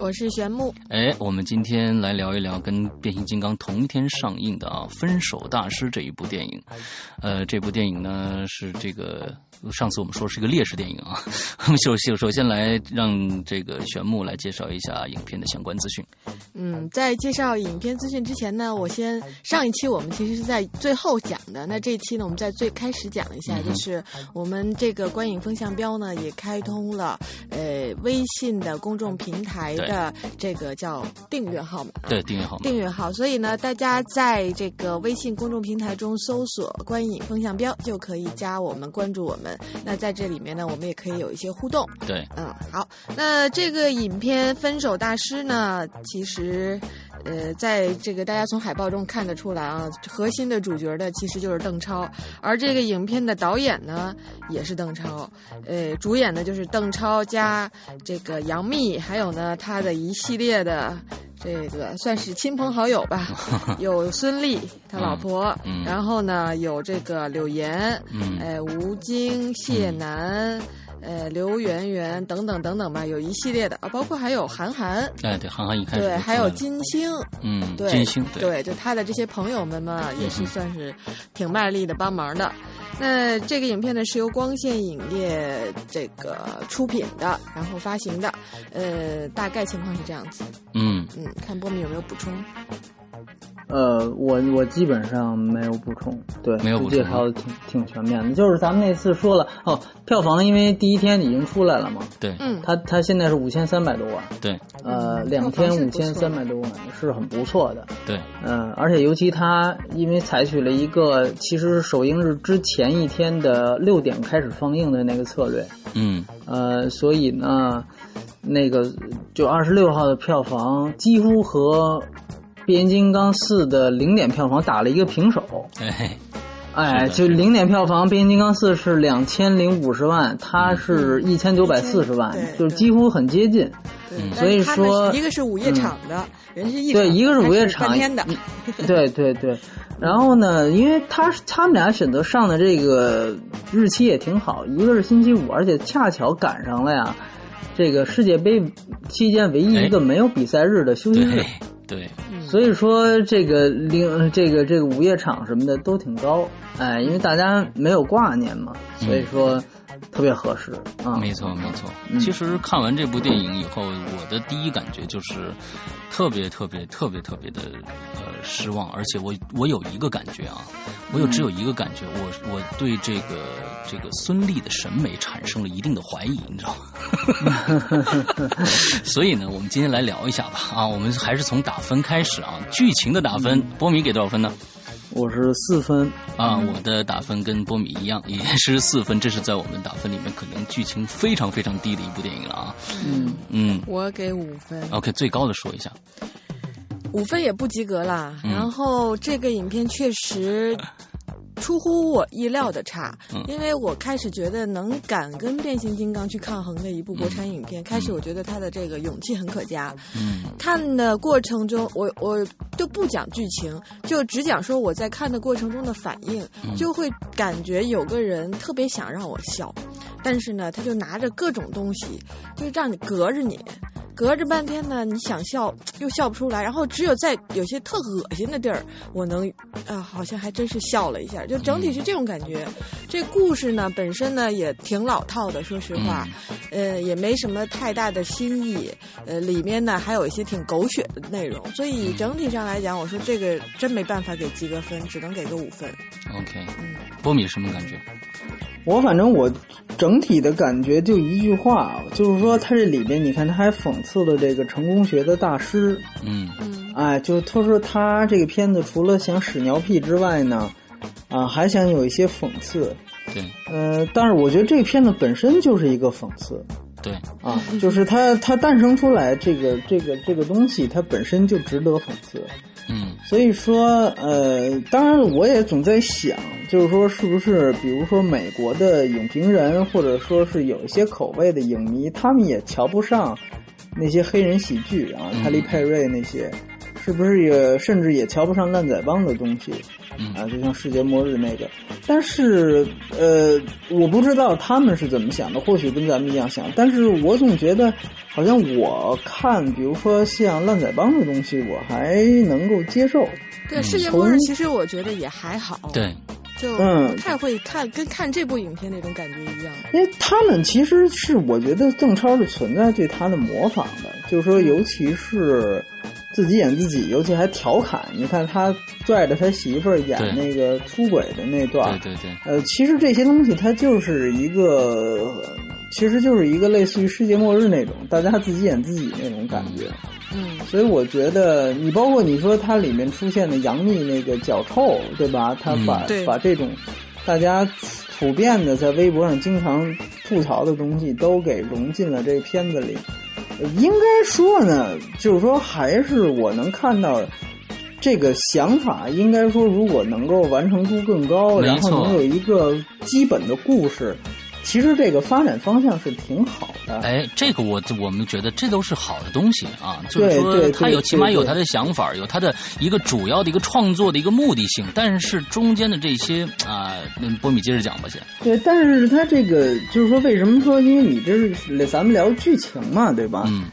我是玄木，哎，我们今天来聊一聊跟变形金刚同一天上映的啊《分手大师》这一部电影。呃，这部电影呢是这个上次我们说是一个烈士电影啊。我们首先首先来让这个玄木来介绍一下影片的相关资讯。嗯，在介绍影片资讯之前呢，我先上一期我们其实是在最后讲的，那这一期呢我们在最开始讲一下，就是我们这个观影风向标呢也开通了呃微信的公众平台。的这个叫订阅号码？对，订阅号。订阅号，所以呢，大家在这个微信公众平台中搜索“观影风向标”，就可以加我们，关注我们。那在这里面呢，我们也可以有一些互动。对，嗯，好。那这个影片《分手大师》呢，其实。呃，在这个大家从海报中看得出来啊，核心的主角的其实就是邓超，而这个影片的导演呢也是邓超，呃，主演的就是邓超加这个杨幂，还有呢他的一系列的这个算是亲朋好友吧，有孙俪他老婆，然后呢有这个柳岩，哎，吴京、谢楠。呃，刘媛媛等等等等吧，有一系列的啊，包括还有韩寒，哎，对，韩寒一开始对，还有金星，嗯，对，金星，对，就他的这些朋友们嘛，也是算是挺卖力的帮忙的。那这个影片呢，是由光线影业这个出品的，然后发行的，呃，大概情况是这样子。嗯嗯，看波米有没有补充。呃，我我基本上没有补充，对，没有介绍的挺挺全面的。就是咱们那次说了哦，票房因为第一天已经出来了嘛，对，嗯，它它现在是五千三百多万，对，呃，两天五千三百多万是很不错的，对，嗯，而且尤其它因为采取了一个其实首映日之前一天的六点开始放映的那个策略，嗯，呃，所以呢，那个就二十六号的票房几乎和。变形金刚四的零点票房打了一个平手，哎，哎，就零点票房，变形金刚四是两千零五十万，它是一千九百四十万，就是几乎很接近。所以说，一个是午夜场的，人是一对，一个是午夜场的，对对对。然后呢，因为他他们俩选择上的这个日期也挺好，一个是星期五，而且恰巧赶上了呀，这个世界杯期间唯一一个没有比赛日的休息日。对，所以说这个零这个这个午夜场什么的都挺高，哎，因为大家没有挂念嘛，所以说特别合适啊。没错没错，其实看完这部电影以后，我的第一感觉就是特别特别特别特别的呃失望，而且我我有一个感觉啊，我有只有一个感觉，我我对这个这个孙俪的审美产生了一定的怀疑，你知道吗？所以呢，我们今天来聊一下吧啊，我们还是从打。分开始啊，剧情的打分，波米给多少分呢？我是四分啊，我的打分跟波米一样，也是四分。这是在我们打分里面可能剧情非常非常低的一部电影了啊。嗯嗯，我给五分。OK，最高的说一下，五分也不及格啦。然后这个影片确实。出乎我意料的差，因为我开始觉得能敢跟变形金刚去抗衡的一部国产影片，开始我觉得他的这个勇气很可嘉。嗯，看的过程中，我我就不讲剧情，就只讲说我在看的过程中的反应，就会感觉有个人特别想让我笑，但是呢，他就拿着各种东西，就让你隔着你。隔着半天呢，你想笑又笑不出来，然后只有在有些特恶心的地儿，我能啊，好像还真是笑了一下。就整体是这种感觉。这故事呢本身呢也挺老套的，说实话，呃，也没什么太大的新意。呃，里面呢还有一些挺狗血的内容，所以整体上来讲，我说这个真没办法给及格分，只能给个五分。OK，嗯，波米什么感觉？我反正我整体的感觉就一句话，就是说他这里边，你看他还讽刺了这个成功学的大师，嗯。嗯，哎，就他说他这个片子除了想屎尿屁之外呢，啊，还想有一些讽刺，对，呃，但是我觉得这个片子本身就是一个讽刺，对。啊，就是它它诞生出来这个这个这个东西，它本身就值得讽刺。嗯所以说，呃，当然我也总在想，就是说是不是，比如说美国的影评人，或者说是有一些口味的影迷，他们也瞧不上那些黑人喜剧啊，嗯泰利佩瑞那些，是不是也甚至也瞧不上烂仔帮的东西？嗯。啊，就像世界末日那个，但是呃，我不知道他们是怎么想的，或许跟咱们一样想，但是我总觉得好像我看，比如说像烂仔帮的东西，我还能够接受。对，世界末日其实我觉得也还好，对，就嗯不太会看，跟看这部影片那种感觉一样。因为他们其实是我觉得邓超是存在对他的模仿的，就是说，尤其是自己演自己，尤其还调侃。你看他拽着他媳妇儿演那个出轨的那段，对对对，呃，其实这些东西它就是一个，其实就是一个类似于世界末日那种，大家自己演自己那种感觉。嗯，所以我觉得，你包括你说它里面出现的杨幂那个脚臭，对吧？他把、嗯把这种大家普遍的在微博上经常吐槽的东西都给融进了这个片子里。呃应该说呢，就是说还是我能看到这个想法，应该说如果能够完成度更高，然后能有一个基本的故事，其实这个发展方向是挺好的。哎，这个我我们觉得这都是好的东西啊，就是说对对对他有起码有他的想法，有他的一个主要的一个创作的一个目的性，但是中间的这些啊，那波米接着讲吧，先。对，但是他这个就是说，为什么说？因为你这是咱们聊剧情嘛，对吧？嗯，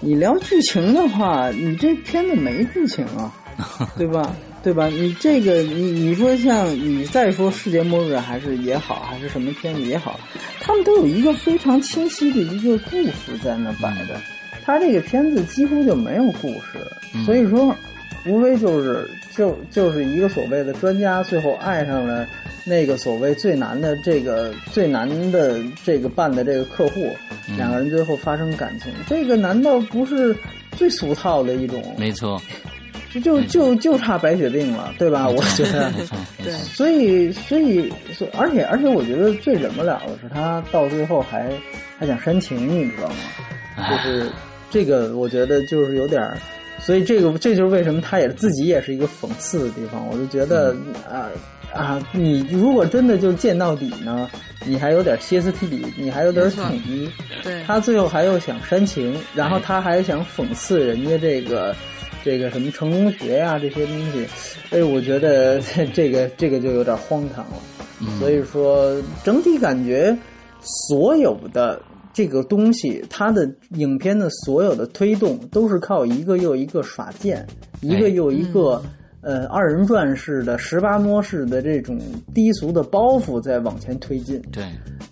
你聊剧情的话，你这片子没剧情啊，对吧？对吧？你这个，你你说像你再说世界末日还是也好，还是什么片子也好，他们都有一个非常清晰的一个故事在那摆着。他这个片子几乎就没有故事，嗯所以说，无非就是就就是一个所谓的专家，最后爱上了那个所谓最难的这个最难的这个办的这个客户，嗯两个人最后发生感情，这个难道不是最俗套的一种？没错，就就就就差白血病了，对吧？我觉得。所以，所以，所而且，而且，我觉得最忍不了的是他到最后还还想煽情，你知道吗？就是这个，我觉得就是有点儿，所以这个这就是为什么他也自己也是一个讽刺的地方。我就觉得啊啊，你如果真的就见到底呢，你还有点歇斯底里，你还有点统一。对，他最后还又想煽情，然后他还想讽刺人家这个这个什么成功学呀、这些东西，所以我觉得 这个这个就有点荒唐了。嗯所以说整体感觉所有的这个东西，它的影片的所有的推动都是靠一个又一个耍剑，一个又一个。呃，二人转式的、十八摸式的这种低俗的包袱在往前推进，对，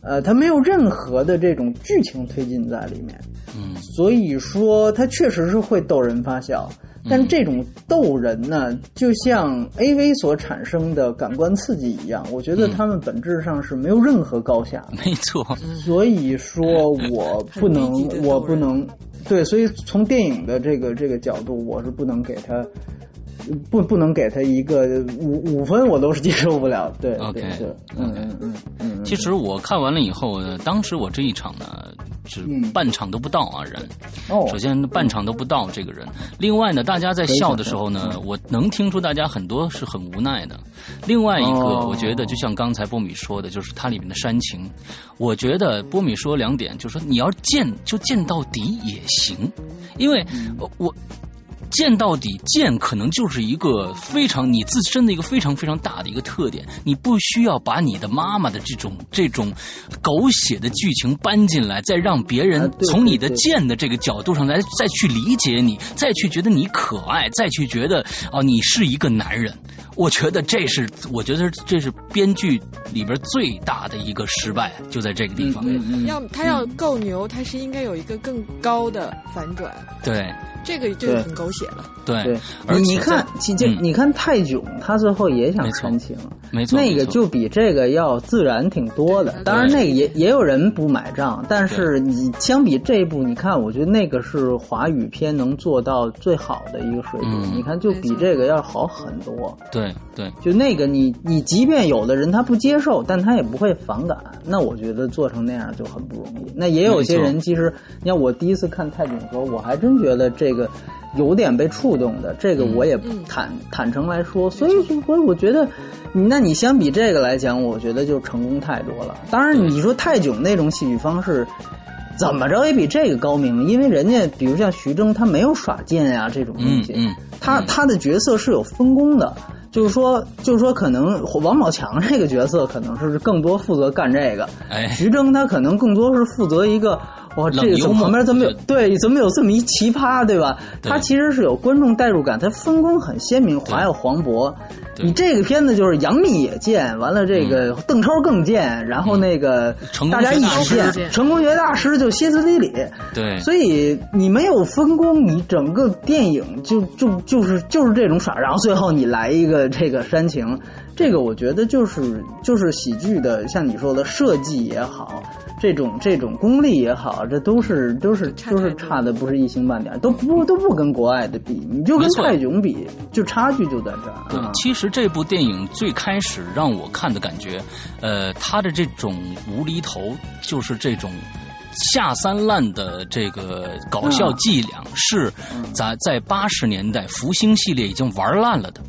呃，它没有任何的这种剧情推进在里面，嗯所以说它确实是会逗人发笑。但这种逗人呢，就像 A V 所产生的感官刺激一样，我觉得他们本质上是没有任何高下。没错，所以说我不能我不能，对，所以从电影的这个这个角度，我是不能给他。不，不能给他一个五五分，我都是接受不了。对 OK，嗯嗯嗯嗯。其实我看完了以后，当时我这一场呢是嗯半场都不到啊人。哦，首先半场都不到这个人，另外呢，大家在笑的时候呢，我能听出大家很多是很无奈的。另外一个，哦我觉得就像刚才波米说的，就是它里面的煽情。我觉得波米说两点，就是说你要见就见到底也行，因为我我。见到底，贱可能就是一个非常你自身的一个非常非常大的一个特点。你不需要把你的妈妈的这种这种狗血的剧情搬进来，再让别人从你的贱的这个角度上来再去理解你，再去觉得你可爱，再去觉得哦你是一个男人。我觉得这是，我觉得这是编剧里边最大的一个失败，就在这个地方。嗯嗯要他要够牛，他是应该有一个更高的反转。对，这个就很狗血了。对对，而且你看，其就嗯你看泰囧，他最后也想没错煽情，没错，那个就比这个要自然挺多的。当然，那个也也有人不买账，但是你相比这一部，你看，我觉得那个是华语片能做到最好的一个水平。嗯你看，就比这个要好很多。对对就那个你，你即便有的人他不接受，但他也不会反感。那我觉得做成那样就很不容易。那也有些人，其实你看我第一次看泰囧的时候，我还真觉得这个有点被触动的。这个我也嗯坦、坦诚来说，所以就我我觉得，那你相比这个来讲，我觉得就成功太多了。当然，你说泰囧那种戏剧方式。怎么着也比这个高明，因为人家比如像徐峥，他没有耍剑呀、这种东西，嗯嗯，他他的角色是有分工的，就是说，就是说，可能王宝强这个角色可能是更多负责干这个，哎，徐峥他可能更多是负责一个。哇，这个怎么冷幽默旁边怎么有对？怎么有这么一奇葩，对吧？他其实是有观众代入感，他分工很鲜明。还有黄渤，对你这个片子就是杨幂也贱，完了这个邓超更贱，然后那个大家一起贱，成功学大师就歇斯底里。对，所以你没有分工，你整个电影就就就是就是这种耍，然后最后你来一个这个煽情，这个我觉得就是就是喜剧的，像你说的设计也好，这种这种功力也好，这都是都是差都是差的不是一星半点，都不都不跟国外的比，你就跟泰囧比，就差距就在这儿。其实这部电影最开始让我看的感觉，呃，他的这种无厘头，就是这种下三滥的这个搞笑伎俩，是在在八十年代福星系列已经玩烂了的。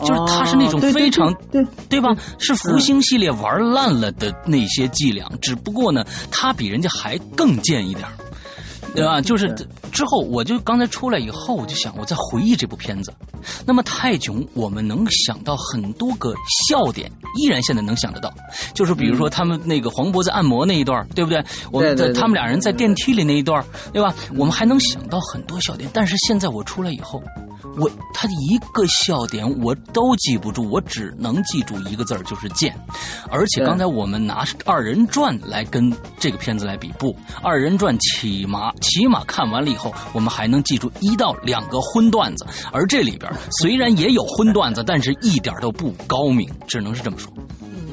就是他是那种非常对对对吧？是福星系列玩烂了的那些伎俩，只不过呢，他比人家还更贱一点儿对吧？就是之后，我就刚才出来以后，我就想，我在回忆这部片子。那么泰囧，我们能想到很多个笑点，依然现在能想得到。就是比如说他们那个黄渤在按摩那一段，对不对？我们在他们俩人在电梯里那一段，对吧？我们还能想到很多笑点。但是现在我出来以后，我他一个笑点我都记不住，我只能记住一个字儿，就是贱。而且刚才我们拿二人转来跟这个片子来比，不，二人转起码起码看完了以后，我们还能记住一到两个荤段子，而这里边虽然也有荤段子，但是一点都不高明，只能是这么说。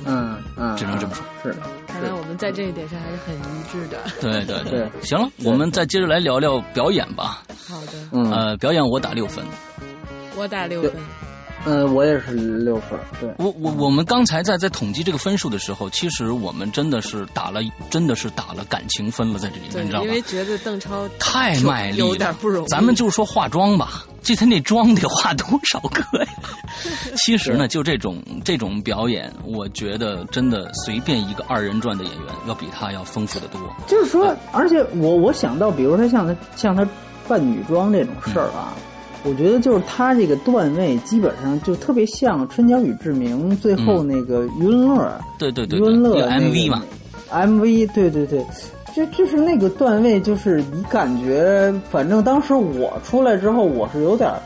嗯嗯，只能这么说。是的，看来我们在这一点上还是很一致的。对对对行了，我们再接着来聊聊表演吧。好的，嗯呃，表演我打六分。我打六分。嗯，我也是六分，对。我我我们刚才在在统计这个分数的时候，其实我们真的是打了，真的是打了感情分了，在这里面，你知道，吗因为？觉得邓超太卖力了，有点不容易。咱们就说化妆吧，这他那妆得化多少个呀？其实呢，就这种这种表演，我觉得真的随便一个二人转的演员，要比他要丰富的多。就是说，而且我我想到，比如说像他像他扮女装这种事儿啊，我觉得就是他这个段位基本上就特别像《春娇与志明》最后那个余文乐，对对对余文乐 MV 嘛，，MV 对对对，就就是那个段位，就是你感觉，反正当时我出来之后，我是有点儿。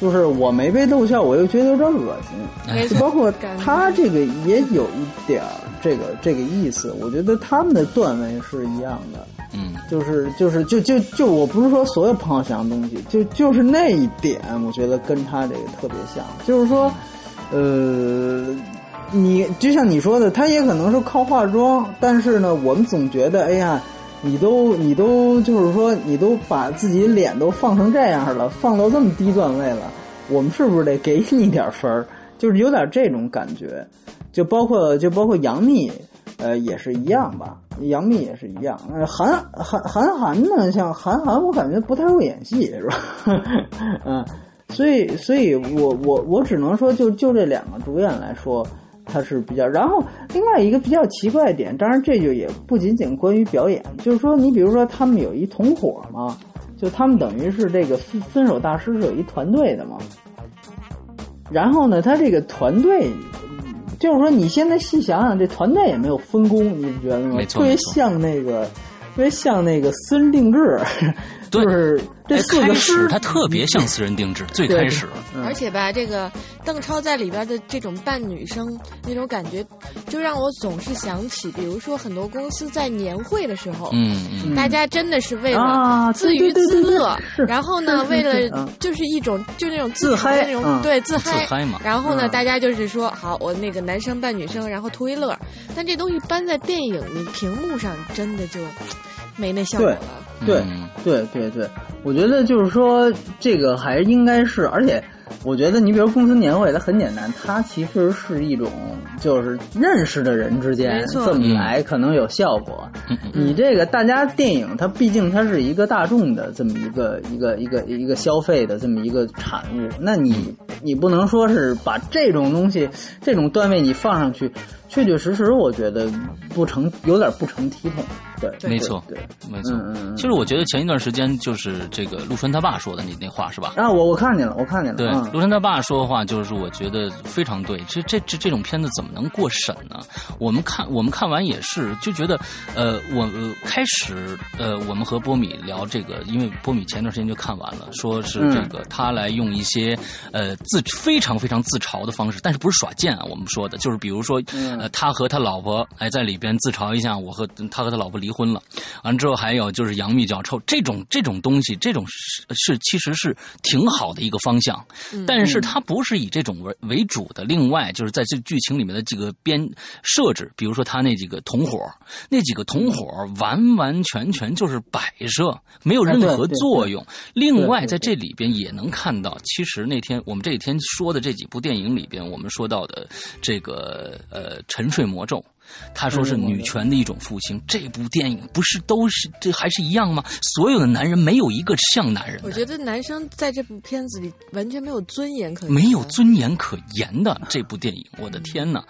就是我没被逗笑，我又觉得有点恶心。哎就包括他这个也有一点儿这个这个意思，我觉得他们的段位是一样的。嗯，就是就是就就就我不是说所有彭浩翔的东西，就就是那一点，我觉得跟他这个特别像。就是说，呃，你就像你说的，他也可能是靠化妆，但是呢，我们总觉得，哎呀，你都你都就是说，你都把自己脸都放成这样了，放到这么低段位了，我们是不是得给你点分儿？就是有点这种感觉。就包括就包括杨幂，呃，也是一样吧。杨幂也是一样。韩韩韩寒呢，像韩寒，我感觉不太会演戏，是吧？嗯，所以所以我我我只能说就，就这两个主演来说，他是比较。然后另外一个比较奇怪的点，当然这就也不仅仅关于表演，就是说你比如说他们有一同伙嘛，就他们等于是这个分分手大师是有一团队的嘛。然后呢，他这个团队，就是说你现在细想想，这团队也没有分工，你不觉得吗？特别像那个，特别像那个私人定制，对就是这四个诗它特别像私人定制，最开始。而且吧，这个邓超在里边的这种扮女生那种感觉，就让我总是想起，比如说很多公司在年会的时候，嗯嗯，大家真的是为了自娱自乐，然后呢，为了就是一种就那种自嗨那种对自嗨嘛。然后呢，大家就是说好，我那个男生扮女生，然后图一乐。但这东西搬在电影你屏幕上，真的就没那效果了。对对对对，我觉得就是说这个还应该是，而且。我觉得你比如公司年会，它很简单，它其实是一种就是认识的人之间这么来可能有效果。你这个大家电影，它毕竟它是一个大众的这么一个一个一个一个消费的这么一个产物，那你你不能说是把这种东西这种段位你放上去，确确实实我觉得不成有点不成体统。对，没错，对，没错。嗯其实我觉得前一段时间就是这个陆川他爸说的那那话是吧？啊，我我看见了，我看见了。对，陆川他爸说的话就是我觉得非常对。这这这这种片子怎么能过审呢？我们看我们看完也是就觉得，呃，我开始呃，我们和波米聊这个，因为波米前段时间就看完了，说是这个他来用一些呃自非常非常自嘲的方式，但是不是耍贱啊？我们说的就是比如说，呃，他和他老婆哎在里边自嘲一下，我和他和他老婆离。婚了，完之后还有就是杨幂脚臭这种这种东西，这种是是其实是挺好的一个方向，但是它不是以这种为为主的。另外就是在这剧情里面的几个编设置，比如说他那几个同伙，那几个同伙完完全全就是摆设，没有任何作用。另外在这里边也能看到，其实那天我们这几天说的这几部电影里边，我们说到的这个呃《沉睡魔咒》。他说是女权的一种复兴，这部电影不是都是这还是一样吗？所有的男人没有一个像男人。我觉得男生在这部片子里完全没有尊严可没有尊严可言的这部电影，我的天哪！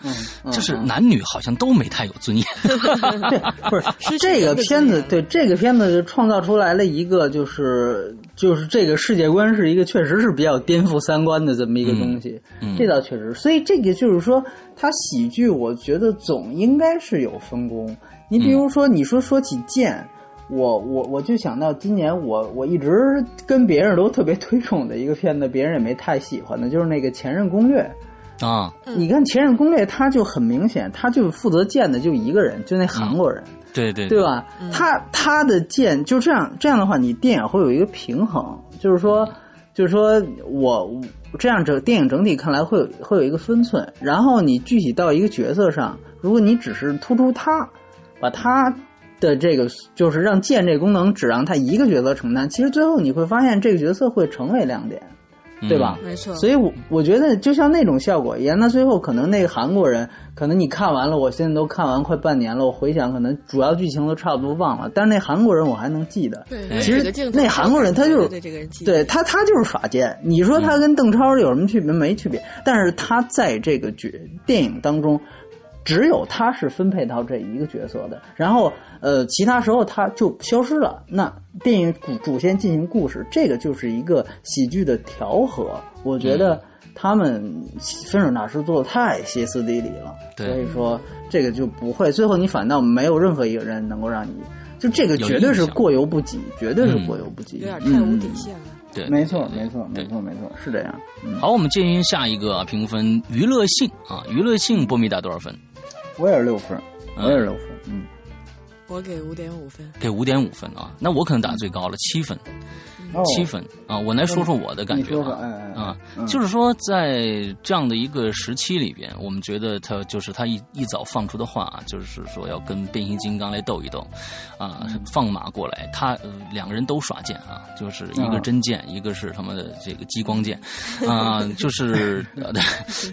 就是男女好像都没太有尊严。不是 是这个片子，对这个片子创造出来了一个就是就是这个世界观是一个确实是比较颠覆三观的这么一个东西，这倒确实。所以这个就是说。它喜剧，我觉得总应该是有分工。你比如说，你说说起剑，我我我就想到今年我我一直跟别人都特别推崇的一个片子，别人也没太喜欢的，就是那个《前任攻略》啊。你看《前任攻略》，他就很明显，他就负责剑的就一个人，就那韩国人，对对对吧？他他的剑就这样这样的话，你电影会有一个平衡，就是说。就是说，我这样整电影整体看来会有会有一个分寸，然后你具体到一个角色上，如果你只是突出他，把他的这个就是让剑这功能只让他一个角色承担，其实最后你会发现这个角色会成为亮点。对吧？没错。所以，我我觉得就像那种效果一样，那最后可能那个韩国人，可能你看完了，我现在都看完快半年了，我回想可能主要剧情都差不多忘了，但是那韩国人我还能记得。对，其实那韩国人他就是对这个人对他他就是耍奸。你说他跟邓超有什么区别？没区别。但是他在这个剧电影当中。只有他是分配到这一个角色的，然后呃，其他时候他就消失了。那电影主主线进行故事，这个就是一个喜剧的调和。我觉得他们分手大师做的太歇斯底里了，所以说这个就不会。最后你反倒没有任何一个人能够让你，就这个绝对是过犹不及，绝对是过犹不及，有点太无底线了。对，没错，没错，没错，没错，是这样。好，我们进行下一个评分，娱乐性啊，娱乐性，波米打多少分？我也是六分，我也是六分，嗯，我给五点五分，给五点五分啊，那我可能打最高了，七分。七分啊！我来说说我的感觉吧。啊，就是说，在这样的一个时期里边，我们觉得他就是他一一早放出的话，就是说要跟变形金刚来斗一斗，啊，放马过来。他两个人都耍剑啊，就是一个真剑，一个是他妈的这个激光剑，啊，就是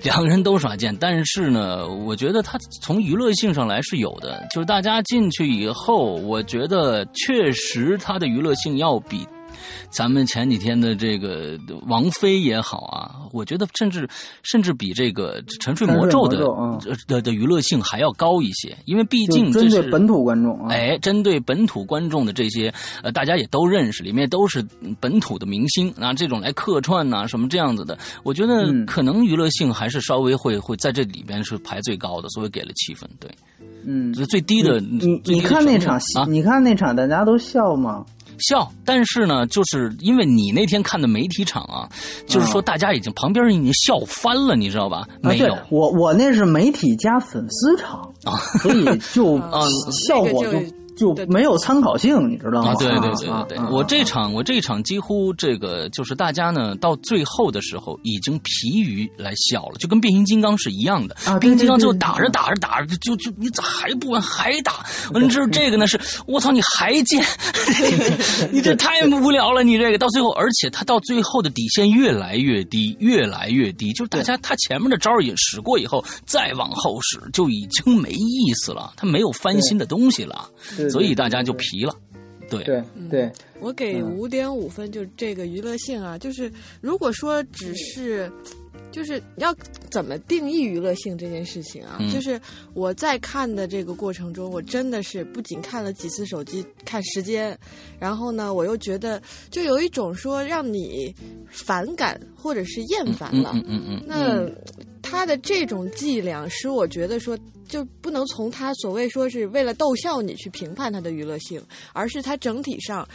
两个人都耍剑。但是呢，我觉得他从娱乐性上来是有的，就是大家进去以后，我觉得确实他的娱乐性要比。咱们前几天的这个王菲也好啊，我觉得甚至甚至比这个《沉睡魔咒》的的的娱乐性还要高一些，因为毕竟针对本土观众，哎，针对本土观众的这些呃，大家也都认识，里面都是本土的明星啊，这种来客串呐，什么这样子的，我觉得可能娱乐性还是稍微会会在这里边是排最高的，所以给了七分。对，嗯，最低的你你看那场戏，你看那场大家都笑吗？笑，但是呢，就是因为你那天看的媒体场啊，就是说大家已经旁边人已经笑翻了，你知道吧？没有，我我那是媒体加粉丝场啊，所以就 效果就。就没有参考性，你知道吗？对对对对对，我这场我这场几乎这个就是大家呢，到最后的时候已经疲于来笑了，就跟变形金刚是一样的。变形金刚就打着打着打着就就你咋还不完还打？完之后这个呢是我操你还贱，你这太无聊了，你这个。到最后，而且他到最后的底线越来越低，越来越低，就是大家他前面的招已经使过以后，再往后使就已经没意思了，他没有翻新的东西了。所以大家就皮了，对。对对。我给五点五分，就这个娱乐性啊，就是如果说只是，就是要怎么定义娱乐性这件事情啊，就是我在看的这个过程中，我真的是不仅看了几次手机看时间，然后呢，我又觉得就有一种说让你反感或者是厌烦了，嗯嗯嗯，那他的这种伎俩使我觉得说。就不能从他所谓说是为了逗笑你去评判他的娱乐性，而是他整体上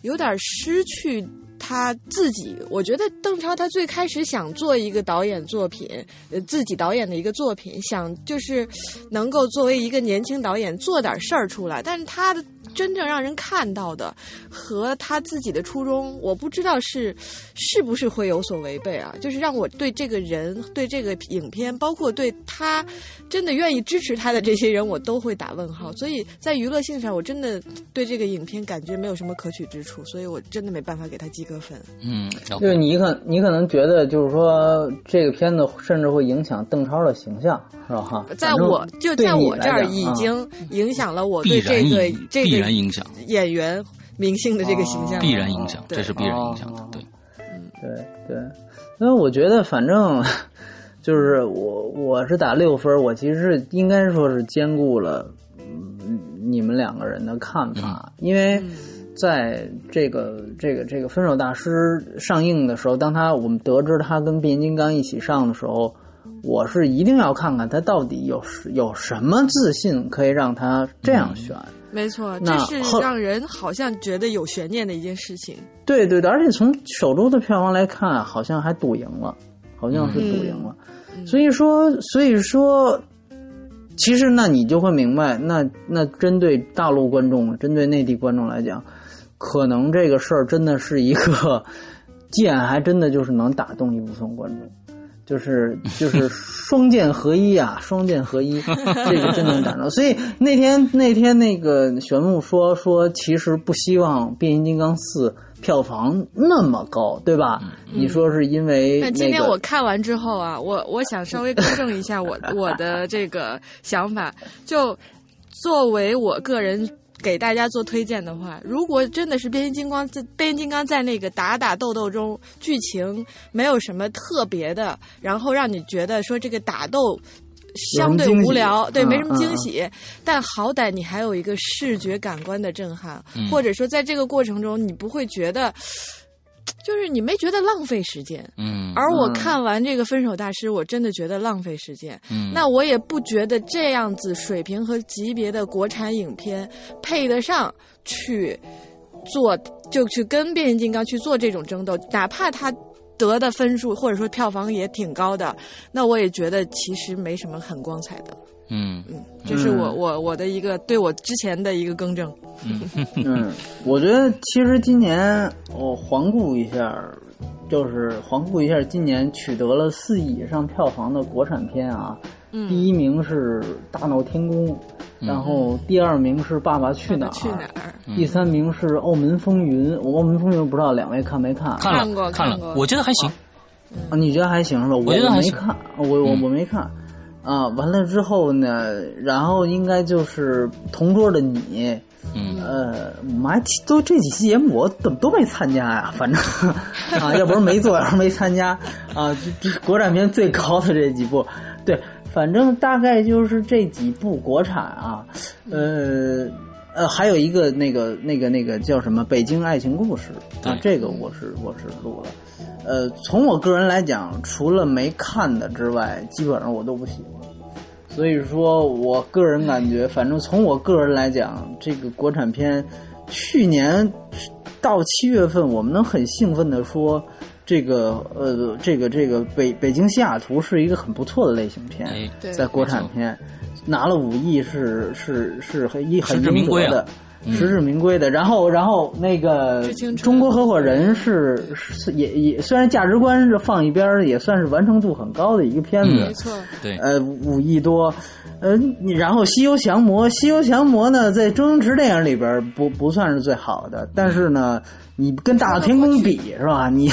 有点失去他自己。我觉得邓超他最开始想做一个导演作品，呃，自己导演的一个作品，想就是能够作为一个年轻导演做点事儿出来，但是他的。真正让人看到的和他自己的初衷，我不知道是是不是会有所违背啊？就是让我对这个人、对这个影片，包括对他真的愿意支持他的这些人，我都会打问号。所以在娱乐性上，我真的对这个影片感觉没有什么可取之处，所以我真的没办法给他及格分。嗯，就是你可你可能觉得，就是说这个片子甚至会影响邓超的形象，是吧？哈，在我就在我这儿已经影响了我对这个这个。必然影响演员明星的这个形象，必然影响，这是必然影响的。对，嗯，对对。因为我觉得，反正 就是我我是打六分，我其实是应该说是兼顾了你们两个人的看法。因为在这个这个这个《分手大师》上映的时候，当他我们得知他跟变形金刚一起上的时候，我是一定要看看他到底有有什么自信可以让他这样选。没错，这是让人好像觉得有悬念的一件事情。对对的，而且从首周的票房来看，好像还赌赢了，好像是赌赢了。所以说，所以说，其实那你就会明白，那那针对大陆观众、针对内地观众来讲，可能这个事儿真的是一个剑，还真的就是能打动一部分观众。就是就是双剑合一啊，双剑合一，这个真能打着。所以那天那天那个玄牧说说，其实不希望《变形金刚四》票房那么高，对吧？你说是因为？那今天我看完之后啊，我我想稍微更正一下我我的这个想法，就作为我个人。给大家做推荐的话，如果真的是变形金刚在变形金刚在那个打打斗斗中，剧情没有什么特别的，然后让你觉得说这个打斗相对无聊，对，没什么惊喜，但好歹你还有一个视觉感官的震撼，或者说在这个过程中你不会觉得。就是你没觉得浪费时间，嗯，而我看完这个《分手大师》，我真的觉得浪费时间，嗯，那我也不觉得这样子水平和级别的国产影片配得上去做，就去跟变形金刚去做这种争斗，哪怕他得的分数或者说票房也挺高的，那我也觉得其实没什么很光彩的。嗯嗯，这是我我我的一个对我之前的一个更正。嗯，我觉得其实今年我环顾一下，就是环顾一下今年取得了四亿以上票房的国产片啊，第一名是《大闹天宫》，然后第二名是《爸爸去哪儿》，去哪儿？第三名是《澳门风云》。我《澳门风云》不知道两位看没看？看了，看了。我觉得还行。啊，你觉得还行是吧？我觉得没看，我我我没看。啊，完了之后呢，然后应该就是同桌的你，嗯，呃，我们还都这几期节目我怎么都没参加呀？反正 啊，要不是没做，要是没参加啊，这这国产片最高的这几部，对，反正大概就是这几部国产啊，呃呃，还有一个那个那个那个叫什么《北京爱情故事》啊，这个我是我是录了。呃，从我个人来讲，除了没看的之外，基本上我都不喜欢。所以说我个人感觉，反正从我个人来讲，这个国产片去年到七月份，我们能很兴奋的说，这个呃，这个这个北北京西雅图是一个很不错的类型片，在国产片拿了五亿是是是很一很实至名归啊。应得的。实至名归的，然后，然后那个中国合伙人是是也也虽然价值观是放一边儿，也算是完成度很高的一个片子，嗯没错，对，呃，五亿多，呃，你然后《西游降魔》，《西游降魔》呢，在周星驰电影里边不不算是最好的，但是呢，你跟《大闹天宫》比是吧？你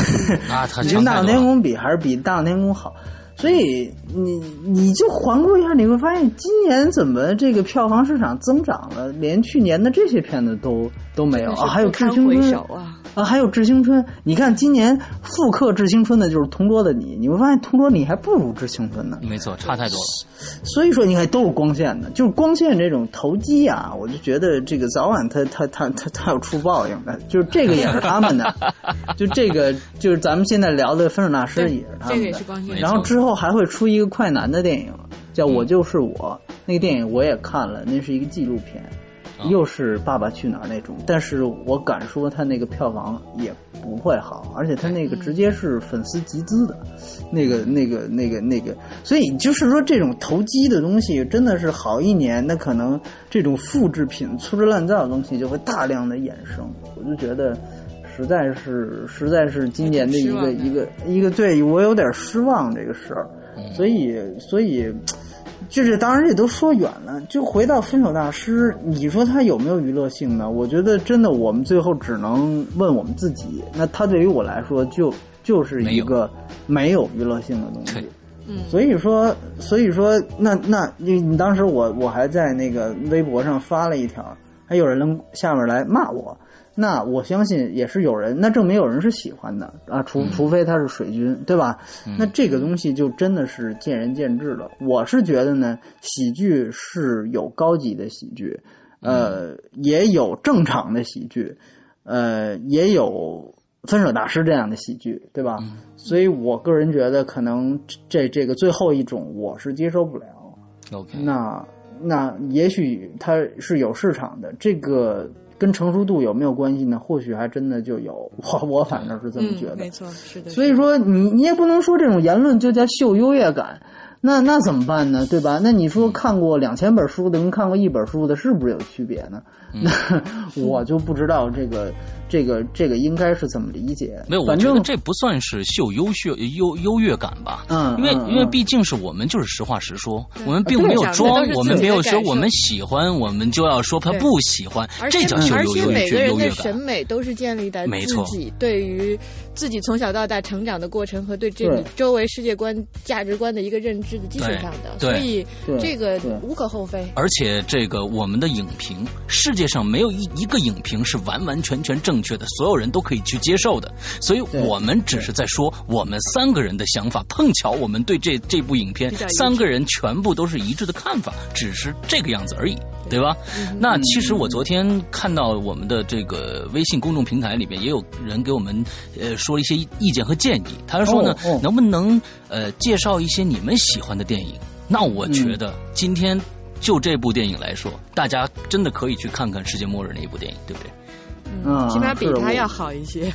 啊，你跟《大闹。天宫》比，还是比《大闹天宫》好。所以你你就环顾一下，你会发现今年怎么这个票房市场增长了，连去年的这些片子都都没有啊，还有《致青春》首啊！啊，还有《致青春》，你看今年复刻《致青春》的就是《同桌的你》，你会发现《同桌你》还不如《致青春》呢。没错，差太多了。所以说，你看都是光线的，就是光线这种投机啊，我就觉得这个早晚它它它它它有出报应的，就是这个也是他们的，就这个就是咱们现在聊的《分手大师》也是他这个们的也是光线然后之后还会出一个快男的电影，叫《我嗯就是我》，那个电影我也看了，那是一个纪录片。啊。又是《爸爸去哪儿》那种，但是我敢说他那个票房也不会好，而且他那个直接是粉丝集资的，那个、那个、那个、那个，所以就是说这种投机的东西真的是好一年，那可能这种复制品、粗制滥造的东西就会大量的衍生，我就觉得实在是实在是今年的一个一个一个对我有点失望这个事儿，所以所以。就是当然这都说远了，就回到《分手大师》，你说他有没有娱乐性呢？我觉得真的，我们最后只能问我们自己。那他对于我来说就，就是一个没有娱乐性的东西。嗯，所以说，所以说，那那你你当时我我还在那个微博上发了一条，还有人下面来骂我。那我相信也是有人，那证明有人是喜欢的啊，除除非他是水军，对吧？那这个东西就真的是见仁见智了。我是觉得呢，喜剧是有高级的喜剧，呃，也有正常的喜剧，呃，也有分手大师这样的喜剧，对吧？所以我个人觉得，可能这这个最后一种我是接受不了。OK，那那也许它是有市场的，这个跟成熟度有没有关系呢？或许还真的就有，我我反正是这么觉嗯，得。没错，是的。所以说你你也不能说这种言论就叫秀优越感，那那怎么办呢？对吧？那你说看过两千本书的跟看过一本书的，是不是有区别呢？那 我就不知道这个这个这个应该是怎么理解。没有，我觉得这不算是秀优秀优优越感吧？嗯因为因为毕竟是我们就是实话实说，我们并没有装，我们没有说我们喜欢，我们就要说他不喜欢，这叫秀而且优优每个人的审。美都是建立在自己对于自己从小到大成长的过程和对这对里周围世界观、价值观的一个认知的基础上的，对所以这个无可厚非。而且这个我们的影评，世界上没有一一个影评是完完全全正确的，所有人都可以去接受的。所以我们只是在说我们三个人的想法，碰巧我们对这这部影片三个人全部都是一致的看法，只是这个样子而已，对吧？那其实我昨天看到我们的这个微信公众平台里面也有人给我们呃说了一些意见和建议，他说呢，哦哦能不能呃介绍一些你们喜欢的电影？那我觉得今天就这部电影来说，大家真的可以去看看《世界末日》那一部电影，对不对？嗯，起码比他要好一些。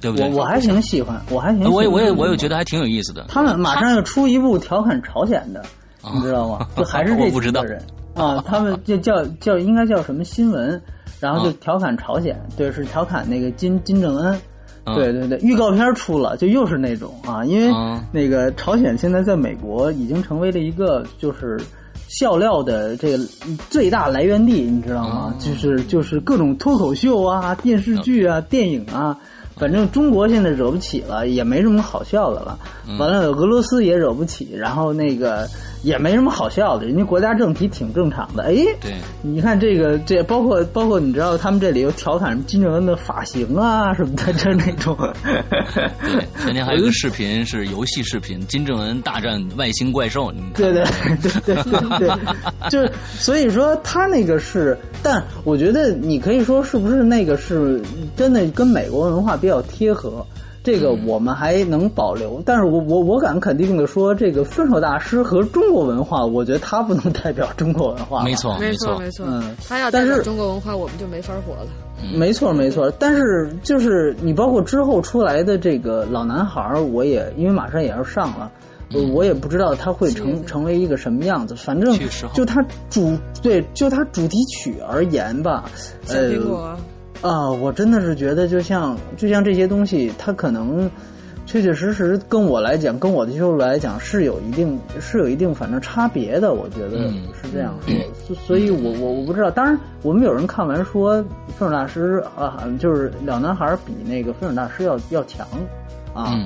对不对？我我还挺喜欢，我还挺喜欢我也我也我也觉得还挺有意思的。他们马上要出一部调侃朝鲜的，啊你知道吗？就还是这不知道几个人啊，他们就叫叫应该叫什么新闻，然后就啊调侃朝鲜，对，是调侃那个金金正恩。嗯对对对，预告片出了，就又是那种啊，因为嗯那个朝鲜现在在美国已经成为了一个就是笑料的这个最大来源地，你知道吗？哦就是就是各种脱口秀啊、电视剧啊、电影啊，反正中国现在惹不起了，也没什么好笑的了。完了，俄罗斯也惹不起，然后那个也没什么好笑的，人家国家政体挺正常的。哎，对，你看这个，这包括包括你知道他们这里有调侃金正恩的发型啊什么的，就那种。对，前天还有一个视频是游戏视频，金正恩大战外星怪兽，你看对对对对对对，就是所以说他那个是，但我觉得你可以说是不是那个是真的跟美国文化比较贴合。这个我们还能保留。但是我我我敢肯定的说，这个分手大师和中国文化，我觉得他不能代表中国文化。没错，没错，没错。嗯，他要代表中国文化，我们就没法活了。没错，没错。但是就是你包括之后出来的这个老男孩，我也因为马上也要上了。我也不知道他会成成为一个什么样子，反正就他主对就他主题曲而言吧，呃啊，我真的是觉得就像就像这些东西，它可能确确实实跟我来讲，跟我的收入来讲是有一定是有一定反正差别的，我觉得是这样说，所以我我我不知道。当然，我们有人看完说《分手大师》啊，就是两男孩比那个《分手大师》要要强啊。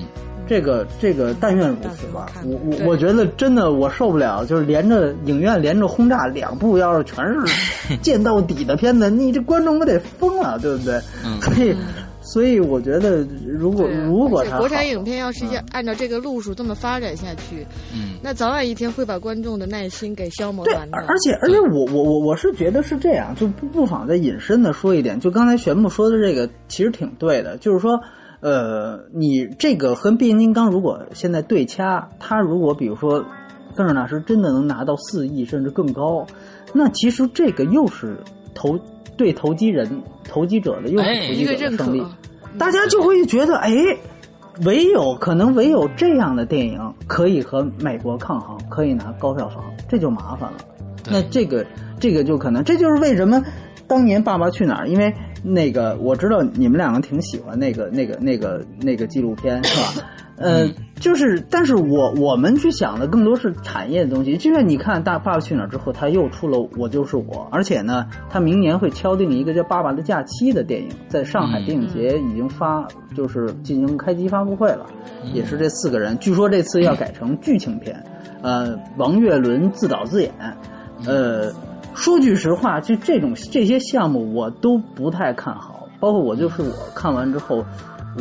这个这个，但愿如此吧。我我我觉得真的我受不了，就是连着影院连着轰炸两部，要是全是 见到底的片子，你这观众不得疯了，对不对？所以所以我觉得，如果如果国产影片要是要按照这个路数这么发展下去，嗯，那早晚一天会把观众的耐心给消磨完的。而且而且，我我我我是觉得是这样，就不不妨再引申的说一点，就刚才玄木说的这个，其实挺对的，就是说。呃，你这个和变形金刚如果现在对掐，他如果比如说分手大师真的能拿到四亿甚至更高，那其实这个又是投对投机人、投机者的又是投机者的胜利，大家就会觉得，哎，唯有可能唯有这样的电影可以和美国抗衡，可以拿高票房，这就麻烦了。那这个这个就可能，这就是为什么当年《爸爸去哪儿》，因为。那个我知道你们两个挺喜欢那个那个那个那个纪录片是吧？呃，就是，但是我我们去想的更多是产业的东西。就像你看《大爸爸去哪儿》之后，他又出了《我就是我》，而且呢，他明年会敲定一个叫《爸爸的假期》的电影，在上海电影节已经发，就是进行开机发布会了，也是这四个人。据说这次要改成剧情片，呃，王岳伦自导自演，呃。说句实话，就这种这些项目我都不太看好，包括我就是我看完之后，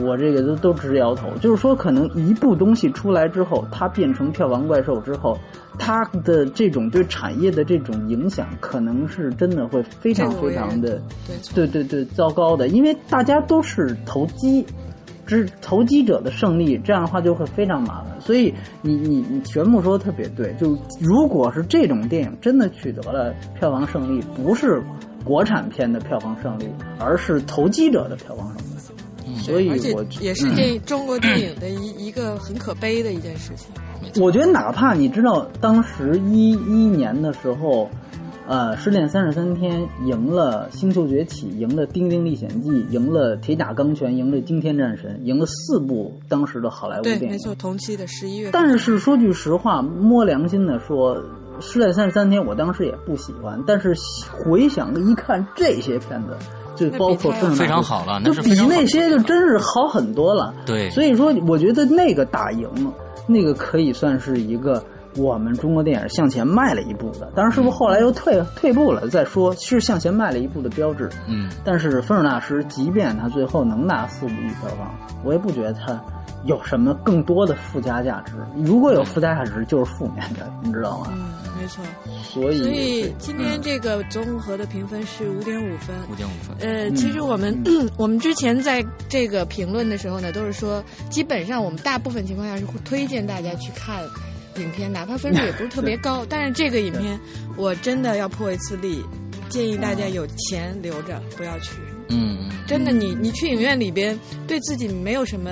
我这个都都直摇头。就是说，可能一部东西出来之后，它变成票房怪兽之后，它的这种对产业的这种影响，可能是真的会非常非常的，对对对糟糕的，因为大家都是投机。是投机者的胜利，这样的话就会非常麻烦。所以你你你全部说的特别对，就如果是这种电影真的取得了票房胜利，不是国产片的票房胜利，而是投机者的票房胜利。所以，我也是这中国电影的一一个很可悲的一件事情。我觉得，哪怕你知道当时一一年的时候。呃，失恋三十三天赢了《星球崛起》，赢了《丁丁历险记》，赢了《铁甲钢拳》，赢了《惊天战神》，赢了四部当时的好莱坞电影。对，没错，同期的十一月。但是说句实话，摸良心的说，《失恋三十三天》我当时也不喜欢。但是回想一看这些片子，就包括非常好了，就比那些就真是好很多了。对，所以说我觉得那个打赢，那个可以算是一个。我们中国电影向前迈了一步的，当然是不是后来又退退步了？再说是向前迈了一步的标志。嗯，但是《分手大师》即便他最后能拿四五亿票房，我也不觉得他有什么更多的附加价值。如果有附加价值，就是负面的，你知道吗？嗯，没错。所以，所以今天这个综合的评分是五点五分。五点五分。呃，其实我们 我们之前在这个评论的时候呢，都是说，基本上我们大部分情况下是会推荐大家去看。影片哪怕分数也不是特别 高，但是这个影片我真的要破一次例，建议大家有钱留着，不要去。嗯，真的，你你去影院里边对自己没有什么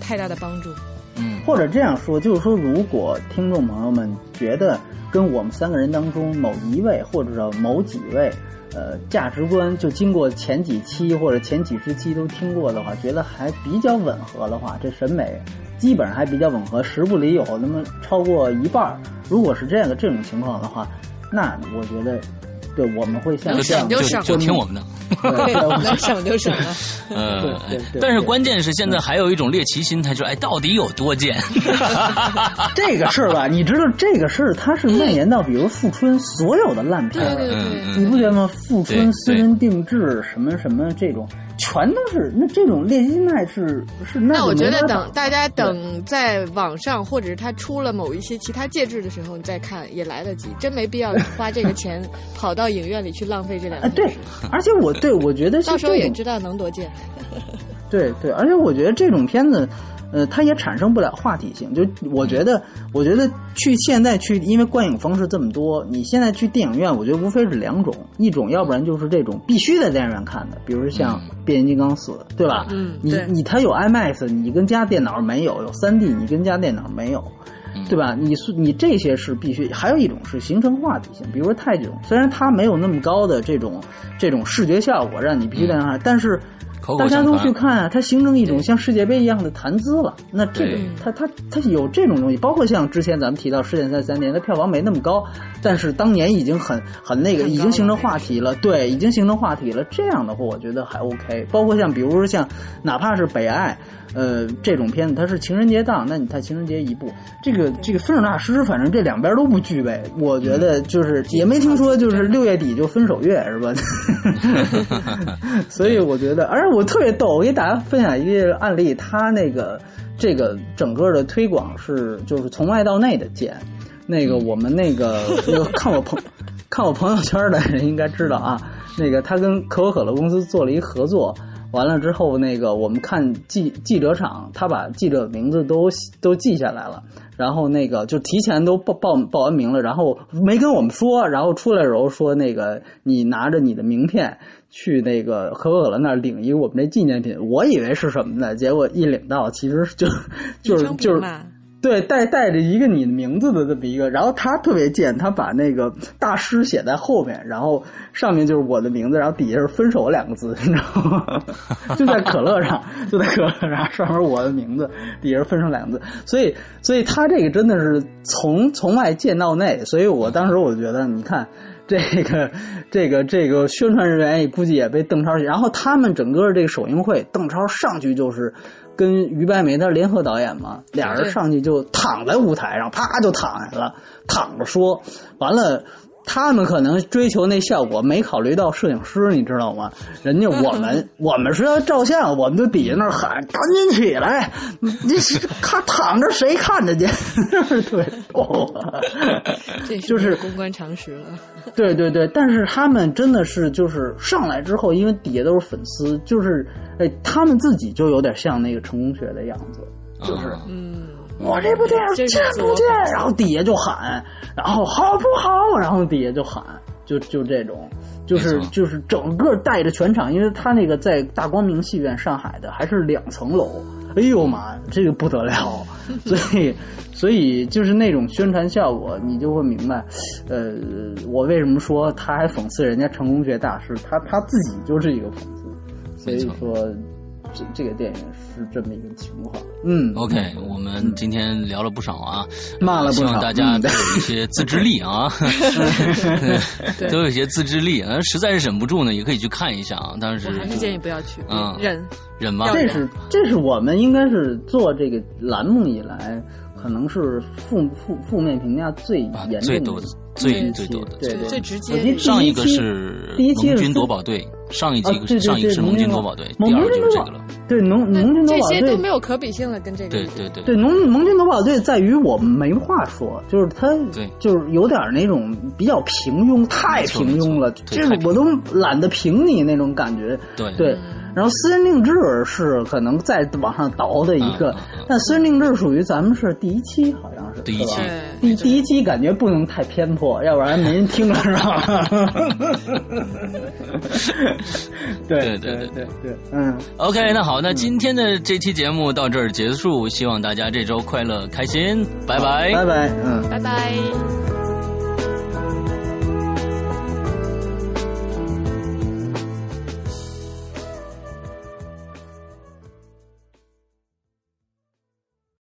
太大的帮助。嗯，或者这样说，就是说，如果听众朋友们觉得跟我们三个人当中某一位或者说某几位，呃，价值观就经过前几期或者前几十期都听过的话，觉得还比较吻合的话，这审美。基本上还比较吻合，十部里有那么超过一半如果是这样的这种情况的话，那我觉得，对我们会像省就省，就听我们的，能省就省了。呃，但是关键是现在还有一种猎奇心态，就哎，到底有多贱？这个事儿吧，你知道这个事儿它是蔓延到比如富春所有的烂片儿，你不觉得吗？富春私人定制什么什么这种。全都是那这种猎奇心态是是那我觉得等大家等在网上或者是他出了某一些其他介质的时候你再看也来得及，真没必要花这个钱跑到影院里去浪费这两个。对，而且我对我觉得到时候也知道能多见。对对，而且我觉得这种片子。呃，它也产生不了话题性。就我觉得，我觉得去现在去，因为观影方式这么多，你现在去电影院，我觉得无非是两种，一种要不然就是这种必须在电影院看的，比如像《变形金刚四》，对吧？嗯，你你它有 IMAX，你跟家电脑没有；有 3D，你跟家电脑没有，对吧？你是你这些是必须。还有一种是形成话题性，比如说泰囧，虽然它没有那么高的这种这种视觉效果，让你必须在那看，但是。大家都去看啊，它形成一种像世界杯一样的谈资了。那这个，它它它有这种东西，包括像之前咱们提到《世界赛三年》，它票房没那么高，但是当年已经很很那个，已经形成话题了。对，已经形成话题了。这样的话，我觉得还 OK。包括像比如说像，哪怕是《北爱》。呃，这种片子它是情人节档，那你看情人节一部，这个这个分手大师，反正这两边都不具备。我觉得就是也没听说就是六月底就分手月是吧？所以我觉得，而且我特别逗，我给大家分享一个案例，他那个这个整个的推广是就是从外到内的建。那个我们那个 看我朋看我朋友圈的人应该知道啊，那个他跟可口可乐公司做了一合作。完了之后，那个我们看记记者场，他把记者名字都都记下来了，然后那个就提前都报报报完名了，然后没跟我们说，然后出来的时候说那个你拿着你的名片去那个可口可乐那儿领一个我们这纪念品，我以为是什么呢？结果一领到，其实就就是就是。对，带带着一个你的名字的这么一个，然后他特别贱，他把那个大师写在后面，然后上面就是我的名字，然后底下是分手两个字，你知道吗？就在可乐上，就在可乐上，上面我的名字，底下是分手两个字，所以，所以他这个真的是从从外见到内，所以我当时我觉得，你看这个这个这个宣传人员也估计也被邓超，然后他们整个这个首映会，邓超上去就是。跟于白眉他联合导演嘛，俩人上去就躺在舞台上，啪就躺下了，躺着说，完了。他们可能追求那效果，没考虑到摄影师，你知道吗？人家我们我们是要照相，我们就底下那喊，赶紧起来！你看躺着谁看得见？对，这就是公关常识了。对对对，但是他们真的是就是上来之后，因为底下都是粉丝，就是哎，他们自己就有点像那个成功学的样子，就是嗯。我这部电影见不见，然后底下就喊，然后好不好？然后底下就喊，就就这种，就是就是整个带着全场，因为他那个在大光明戏院上海的还是两层楼，哎呦妈，这个不得了，所以 所以就是那种宣传效果，你就会明白，呃，我为什么说他还讽刺人家成功学大师，他他自己就是一个讽刺，所以说。这这个电影是这么一个情况，嗯，OK，我们今天聊了不少啊，骂了不少，希望大家都有一些自制力啊，都有一些自制力啊，实在是忍不住呢，也可以去看一下啊，但是还是建议不要去，嗯，忍。忍吧，这是这是我们应该是做这个栏目以来，可能是负负负面评价最严重的。最最多的，对最直接。上一个是第一期军夺宝队，上一季上一个是盟军夺宝队，第二就是这个了。对，农盟军夺宝队这些都没有可比性了，跟这个。对对对。对，农盟军夺宝队在于我们没话说，就是他，就是有点那种比较平庸，太平庸了，就是我都懒得评你那种感觉。对对。然后私人定制是可能再往上倒的一个，但私人定制属于咱们是第一期，好像是第一期，第第一期感觉不能太偏颇，要不然没人听了是吧。对 对。对对对，嗯。OK，那好，那今天的这期节目到这儿结束，希望大家这周快乐开心，拜拜，拜拜，嗯，拜拜。